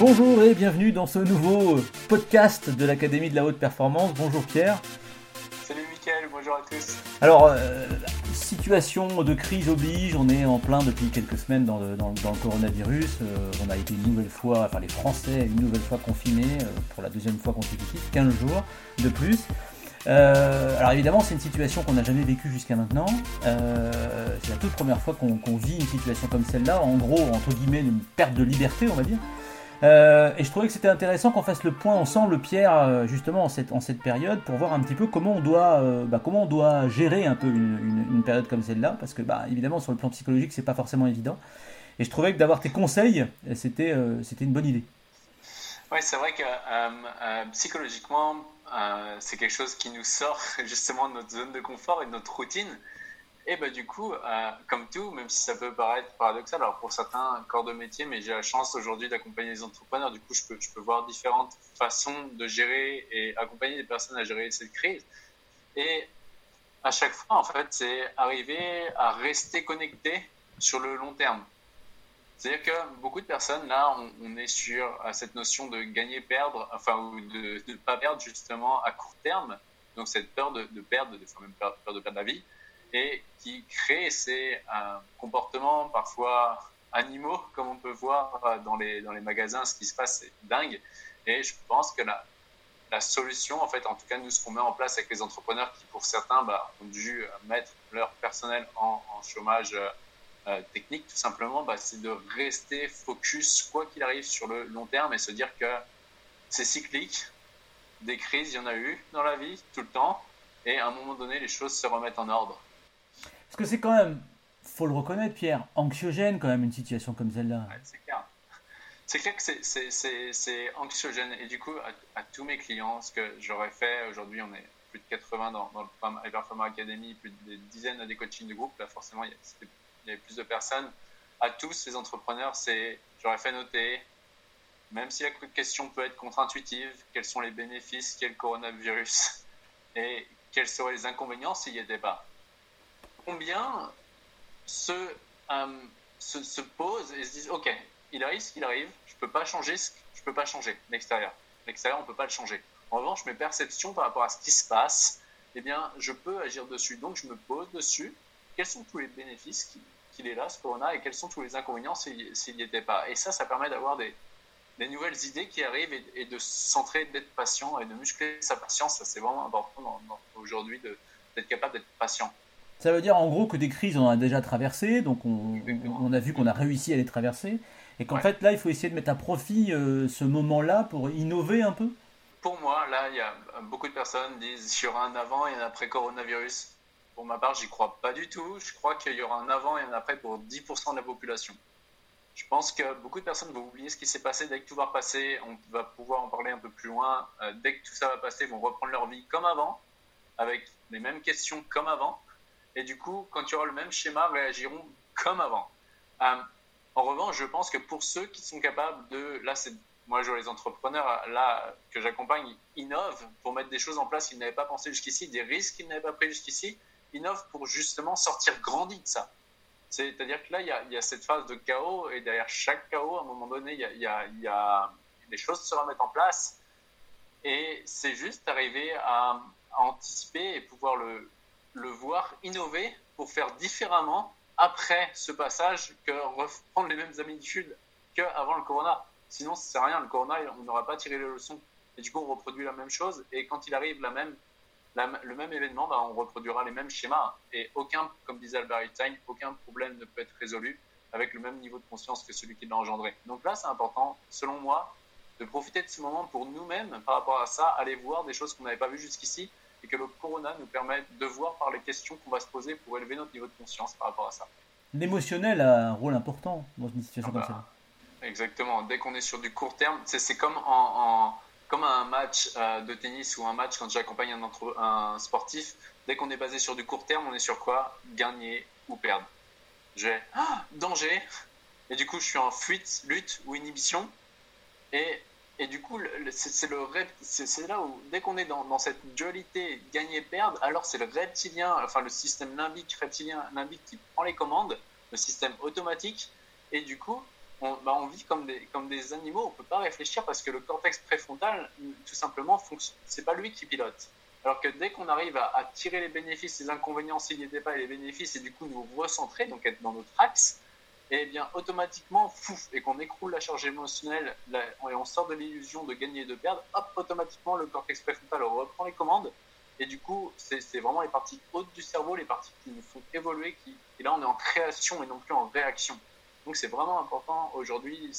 Bonjour et bienvenue dans ce nouveau podcast de l'Académie de la Haute Performance. Bonjour Pierre. Salut Mickaël, bonjour à tous. Alors, euh, situation de crise oblige, on est en plein depuis quelques semaines dans le, coronavirus. Euh, on a été une nouvelle fois, enfin les Français, une nouvelle fois confinés euh, pour la deuxième fois consécutive, 15 jours de plus. alors évidemment, c'est une situation qu'on n'a jamais vécue jusqu'à maintenant. c'est la toute première fois qu'on vit une situation comme celle-là, en gros, entre guillemets, une perte de liberté, on va dire. Euh, et je trouvais que c'était intéressant qu'on fasse le point ensemble, Pierre, euh, justement en cette, période, pour voir un petit peu comment on doit, euh, bah, comment on doit gérer un peu une, une, période comme celle-là, parce que bah, évidemment sur le plan psychologique c'est pas forcément évident. Et je trouvais que d'avoir tes conseils, c'était, c'était une bonne idée. Oui, c'est vrai que psychologiquement, c'est quelque chose qui nous sort justement de notre zone de confort et de notre routine. Et bah, du coup, euh, comme tout, même si ça peut paraître paradoxal, alors pour certains corps de métier, mais j'ai la chance aujourd'hui d'accompagner les entrepreneurs, du coup, je peux, je peux voir différentes façons de gérer et accompagner les personnes à gérer cette crise. Et à chaque fois, en fait, c'est arriver à rester connecté sur le long terme. C'est-à-dire que beaucoup de personnes, là, on, est sur cette notion de gagner-perdre, enfin, ou de ne pas perdre justement à court terme. Donc, cette peur de, perdre, des fois même peur de perdre la vie et qui crée ces euh, comportements parfois animaux, comme on peut voir euh, dans les, magasins, ce qui se passe, c'est dingue. Et je pense que la, solution, en fait, en tout cas, nous, ce qu'on met en place avec les entrepreneurs qui, pour certains, bah, ont dû mettre leur personnel en, chômage euh, technique, tout simplement, bah, c'est de rester focus, quoi qu'il arrive, sur le long terme et se dire que c'est cyclique. Des crises, il y en a eu dans la vie, tout le temps. Et à un moment donné, les choses se remettent en ordre. Parce que c'est quand même, faut le reconnaître, Pierre, anxiogène quand même une situation comme celle-là. c'est clair. C'est clair que c'est anxiogène. Et du coup, à, tous mes clients, ce que j'aurais fait aujourd'hui, on est plus de 80 dans, dans le Performance Academy, plus de dizaines de coachings de groupe. Là, forcément, il y, a, plus de personnes. À tous ces entrepreneurs, c'est j'aurais fait noter, même si la question peut être contre-intuitive, quels sont les bénéfices, quel coronavirus et quels seraient les inconvénients s'il n'y était pas combien se, euh, se, se, posent et se disent Ok, il arrive ce qu'il arrive, je peux pas changer je peux pas changer l'extérieur. L'extérieur, on ne peut pas le changer. En revanche, mes perceptions par rapport à ce qui se passe, eh bien, je peux agir dessus. Donc, je me pose dessus. Quels sont tous les bénéfices qu'il est là, ce corona, et quels sont tous les inconvénients s'il n'y était pas? Et ça, ça permet d'avoir des, nouvelles idées qui arrivent et, de se centrer, d'être patient et de muscler sa patience. Ça, c'est vraiment important aujourd'hui d'être capable d'être patient. Ça veut dire en gros que des crises on en a déjà traversé, donc on, on a vu qu'on a réussi à les traverser, et qu'en fait là il faut essayer de mettre à profit euh, ce moment-là pour innover un peu? Pour moi, là, il y a beaucoup de personnes disent qu'il y aura un avant et un après coronavirus. Pour ma part, j'y crois pas du tout. Je crois qu'il y aura un avant et un après pour 10% de la population. Je pense que beaucoup de personnes vont oublier ce qui s'est passé dès que tout va passer. On va pouvoir en parler un peu plus loin. Euh, dès que tout ça va passer, ils vont reprendre leur vie comme avant, avec les mêmes questions comme avant. Et du coup, quand il y aura le même schéma, réagiront comme avant. Euh, en revanche, je pense que pour ceux qui sont capables de, là, c'est moi, je vois les entrepreneurs là que j'accompagne innovent pour mettre des choses en place qu'ils n'avaient pas pensé jusqu'ici, des risques qu'ils n'avaient pas pris jusqu'ici, innovent pour justement sortir grandi de ça. C'est-à-dire que là, il y, a, cette phase de chaos et derrière chaque chaos, à un moment donné, il y a, des choses se remettent en place et c'est juste arriver à anticiper et pouvoir le, le voir innover pour faire différemment après ce passage que reprendre les mêmes habitudes qu'avant le corona. Sinon, ça sert rien. Le corona, on n'aura pas tiré les leçons. Et du coup, on reproduit la même chose. Et quand il arrive la même, le même événement, bah, on reproduira les mêmes schémas. Et aucun, comme disait Albert Einstein, aucun problème ne peut être résolu avec le même niveau de conscience que celui qui l'a engendré. Donc là, c'est important, selon moi, de profiter de ce moment pour nous-mêmes par rapport à ça, aller voir des choses qu'on n'avait pas vues jusqu'ici et que le corona nous permet de voir par les questions qu'on va se poser pour élever notre niveau de conscience par rapport à ça. L'émotionnel a un rôle important dans une situation ah comme bah, ça. Exactement. Dès qu'on est sur du court terme, c'est comme en, comme un match euh, de tennis ou un match quand j'accompagne un, un sportif. Dès qu'on est basé sur du court terme, on est sur quoi? Gagner ou perdre. J'ai ah, danger. Et du coup, je suis en fuite, lutte ou inhibition. Et et du coup, c'est le c'est là où dès qu'on est dans, cette dualité gagner-perdre, alors c'est le reptilien, enfin le système limbique reptilien limbique qui prend les commandes, le système automatique, et du coup, bah, on, vit comme des, comme des animaux, on peut pas réfléchir parce que le cortex préfrontal, tout simplement, c'est pas lui qui pilote. Alors que dès qu'on arrive à, tirer les bénéfices, les inconvénients s'il n'y était pas, et les bénéfices, et du coup nous recentrer, donc être dans notre axe, et eh bien automatiquement, fouf, et qu'on écroule la charge émotionnelle, et on sort de l'illusion de gagner et de perdre, hop, automatiquement le cortex préfrontal reprend les commandes, et du coup, c'est vraiment les parties hautes du cerveau, les parties qui nous font évoluer, qui, et là on est en création et non plus en réaction. Donc c'est vraiment important aujourd'hui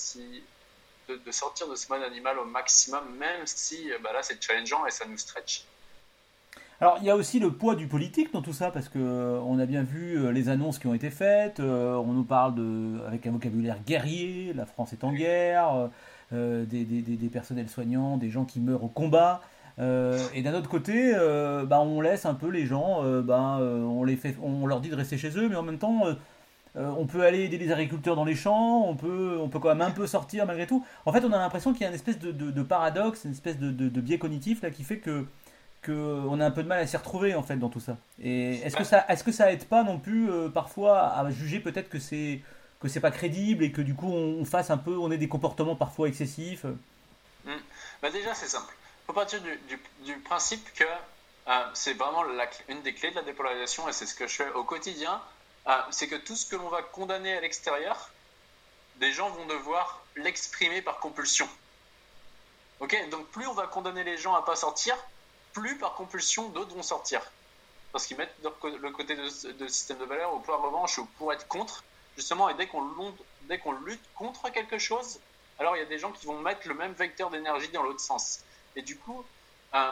de, sortir de ce mode animal au maximum, même si bah là c'est challengeant et ça nous stretch. Alors il y a aussi le poids du politique dans tout ça parce que euh, on a bien vu euh, les annonces qui ont été faites. Euh, on nous parle de avec un vocabulaire guerrier, la France est en guerre, des, des, des, personnels soignants, des gens qui meurent au combat. et d'un autre côté, bah, on laisse un peu les gens, bah, on, les fait, on leur dit de rester chez eux, mais en même temps, on peut aller aider les agriculteurs dans les champs, on peut, on peut quand même un peu sortir malgré tout. En fait, on a l'impression qu'il y a une espèce de, de, paradoxe, une espèce de, de, biais cognitif là, qui fait que on a un peu de mal à s'y retrouver en fait dans tout ça. Et est-ce que ça, est-ce que ça aide pas non plus euh, parfois à juger peut-être que c'est que c'est pas crédible et que du coup on, fasse un peu, on ait des comportements parfois excessifs? Hmm. Bah déjà c'est simple. Faut partir du, du, principe que euh, c'est vraiment la, une des clés de la dépolarisation et c'est ce que je fais au quotidien. Euh, c'est que tout ce que l'on va condamner à l'extérieur, des gens vont devoir l'exprimer par compulsion. Ok, donc plus on va condamner les gens à pas sortir, plus par compulsion d'autres vont sortir. Parce qu'ils mettent le côté de, système de valeur au pouvoir revanche ou pour être contre, justement, et dès qu'on dès qu'on lutte contre quelque chose, alors il y a des gens qui vont mettre le même vecteur d'énergie dans l'autre sens. Et du coup, euh,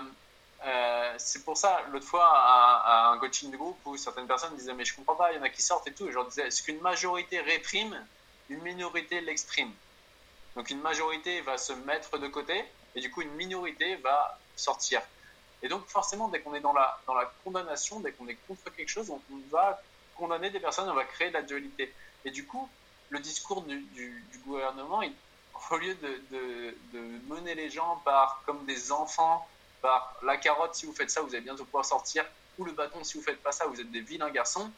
euh, c'est pour ça, l'autre fois, à, un coaching de groupe où certaines personnes disaient Mais je comprends pas, il y en a qui sortent et tout. Et je leur disais Est-ce qu'une majorité réprime, une minorité l'exprime? Donc une majorité va se mettre de côté et du coup une minorité va sortir. Et donc, forcément, dès qu'on est dans la, dans la condamnation, dès qu'on est contre quelque chose, on, va condamner des personnes, on va créer de la dualité. Et du coup, le discours du, du, gouvernement, il, au lieu de, de, mener les gens par comme des enfants, par la carotte, si vous faites ça, vous allez bientôt pouvoir sortir, ou le bâton, si vous faites pas ça, vous êtes des vilains garçons,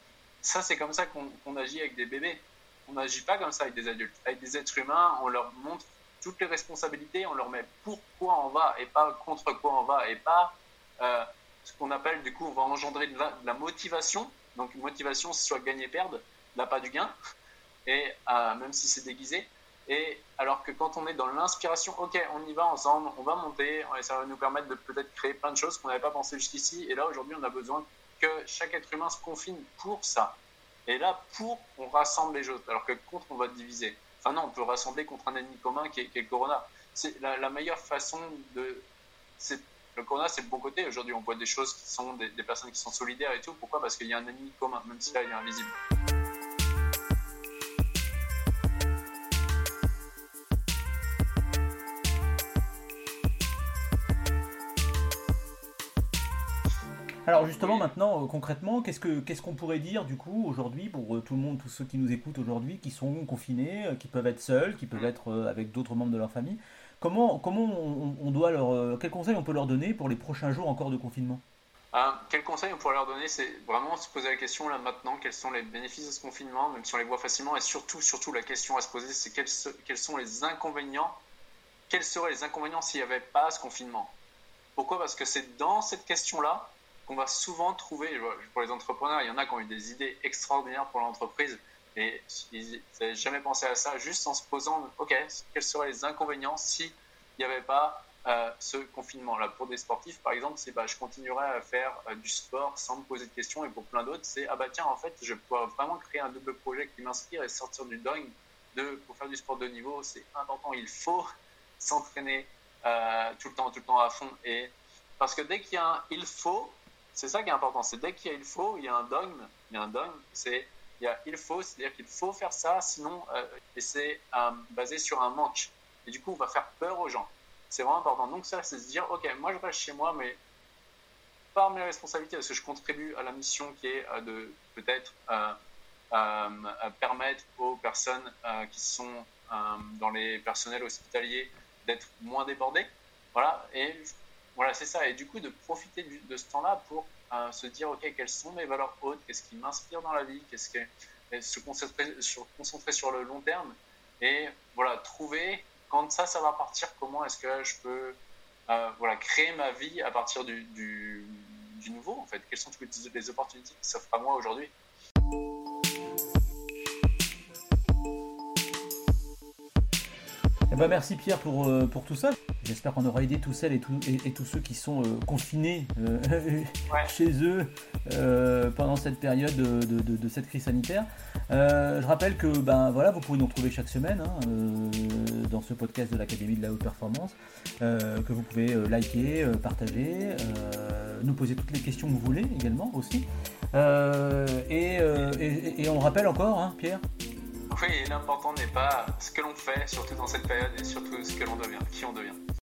ça, c'est comme ça qu'on agit avec des bébés. On n'agit pas comme ça avec des adultes. Avec des êtres humains, on leur montre toutes les responsabilités, on leur met pourquoi on va et pas contre quoi on va et pas ce qu'on appelle, du coup, on va engendrer de la, motivation. Donc, une motivation, c'est soit gagner-perdre, là, pas du gain, et euh, même si c'est déguisé. Et alors que quand on est dans l'inspiration, ok, on y va ensemble, on va monter, et ça va nous permettre de peut-être créer plein de choses qu'on n'avait pas pensé jusqu'ici. Et là, aujourd'hui, on a besoin que chaque être humain se confine pour ça. Et là, pour, on rassemble les autres, alors que contre, on va diviser. Enfin non, on peut rassembler contre un ennemi commun qui est, qui est le corona. C'est la, la, meilleure façon de... C'est le corona, c'est le bon côté. Aujourd'hui, on voit des choses qui sont des, personnes qui sont solidaires et tout. Pourquoi? Parce qu'il y a un ennemi commun, même si là, il est invisible. Alors justement maintenant euh, concrètement qu'est-ce que qu'est-ce qu'on pourrait dire du coup aujourd'hui pour euh, tout le monde tous ceux qui nous écoutent aujourd'hui qui sont confinés euh, qui peuvent être seuls qui peuvent mm. être avec d'autres membres de leur famille? Comment, comment on, doit leur, euh, quel conseil on peut leur donner pour les prochains jours encore de confinement? Ah, Quel conseil on pourrait leur donner? C'est vraiment se poser la question là maintenant, quels sont les bénéfices de ce confinement, même si on les voit facilement, et surtout, surtout la question à se poser, c'est quels, quels sont les inconvénients Quels seraient les inconvénients s'il n'y avait pas ce confinement? Pourquoi? Parce que c'est dans cette question-là qu'on va souvent trouver, pour les entrepreneurs, il y en a qui ont eu des idées extraordinaires pour l'entreprise, et ils n'avaient jamais pensé à ça, juste en se posant, OK, quels seraient les inconvénients s'il n'y avait pas euh, ce confinement-là? Pour des sportifs, par exemple, c'est bah, je continuerai à faire euh, du sport sans me poser de questions, et pour plein d'autres, c'est ah bah tiens, en fait, je pourrais vraiment créer un double projet qui m'inspire et sortir du dingue de, pour faire du sport de niveau. C'est important, il faut s'entraîner euh, tout le temps, tout le temps à fond. Et parce que dès qu'il y a un il faut, c'est ça qui est important, c'est dès qu'il y a il faut, il y a un dogme, il y a un dogme, c'est il faut, c'est-à-dire qu'il faut faire ça, sinon, euh, et c'est euh, basé sur un manque. Et du coup, on va faire peur aux gens. C'est vraiment important. Donc ça, c'est se dire, ok, moi je reste chez moi, mais par mes responsabilités, parce que je contribue à la mission qui est euh, de peut-être permettre aux personnes qui sont dans les personnels hospitaliers d'être moins débordés. Voilà, voilà, c'est ça. Et du coup, de profiter de ce temps-là pour se dire, OK, quelles sont mes valeurs hautes, qu'est-ce qui m'inspire dans la vie, qu'est-ce que se concentrer sur, le long terme? Et voilà, trouver quand ça, ça va partir, comment est-ce que je peux euh, voilà, créer ma vie à partir du, du, du, nouveau, en fait? Quelles sont toutes les opportunités qui s'offrent à moi aujourd'hui? Eh ben merci Pierre pour, euh, pour tout ça. J'espère qu'on aura aidé tous celles et, et, tous ceux qui sont euh, confinés euh, chez eux pendant cette période de, cette crise sanitaire. je rappelle que ben, voilà, vous pouvez nous retrouver chaque semaine hein, dans ce podcast de l'Académie de la Haute Performance, que vous pouvez liker, partager, nous poser toutes les questions que vous voulez également aussi. Et, et, on rappelle encore, hein, Pierre? Oui, l'important n'est pas ce que l'on fait, surtout dans cette période, et surtout ce que l'on devient, qui on devient.